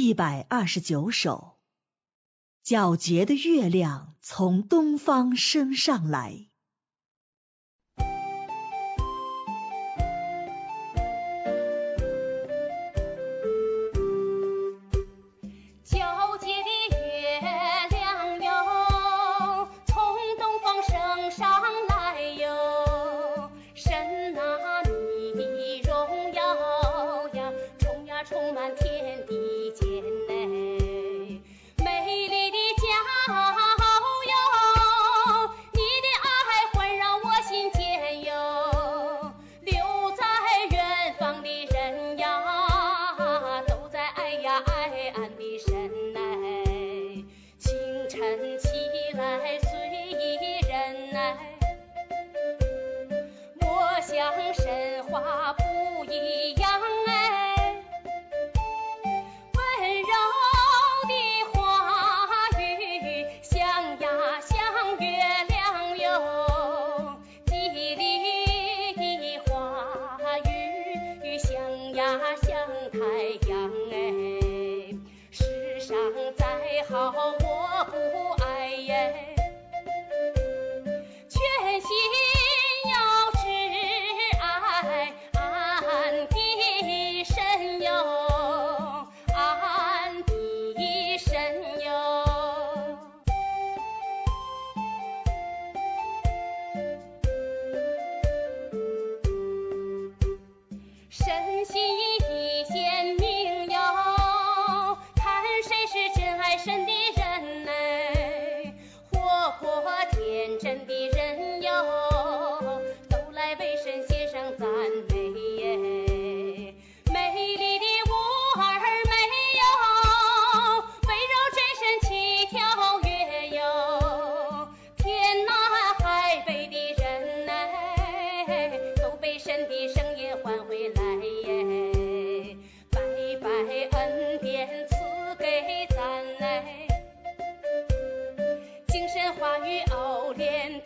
一百二十九首，皎洁的月亮从东方升上来。皎洁的月亮哟，从东方升上来哟，神啊，你的荣耀呀，充呀，充满天。像长在好天赐给咱嘞精神话语藕莲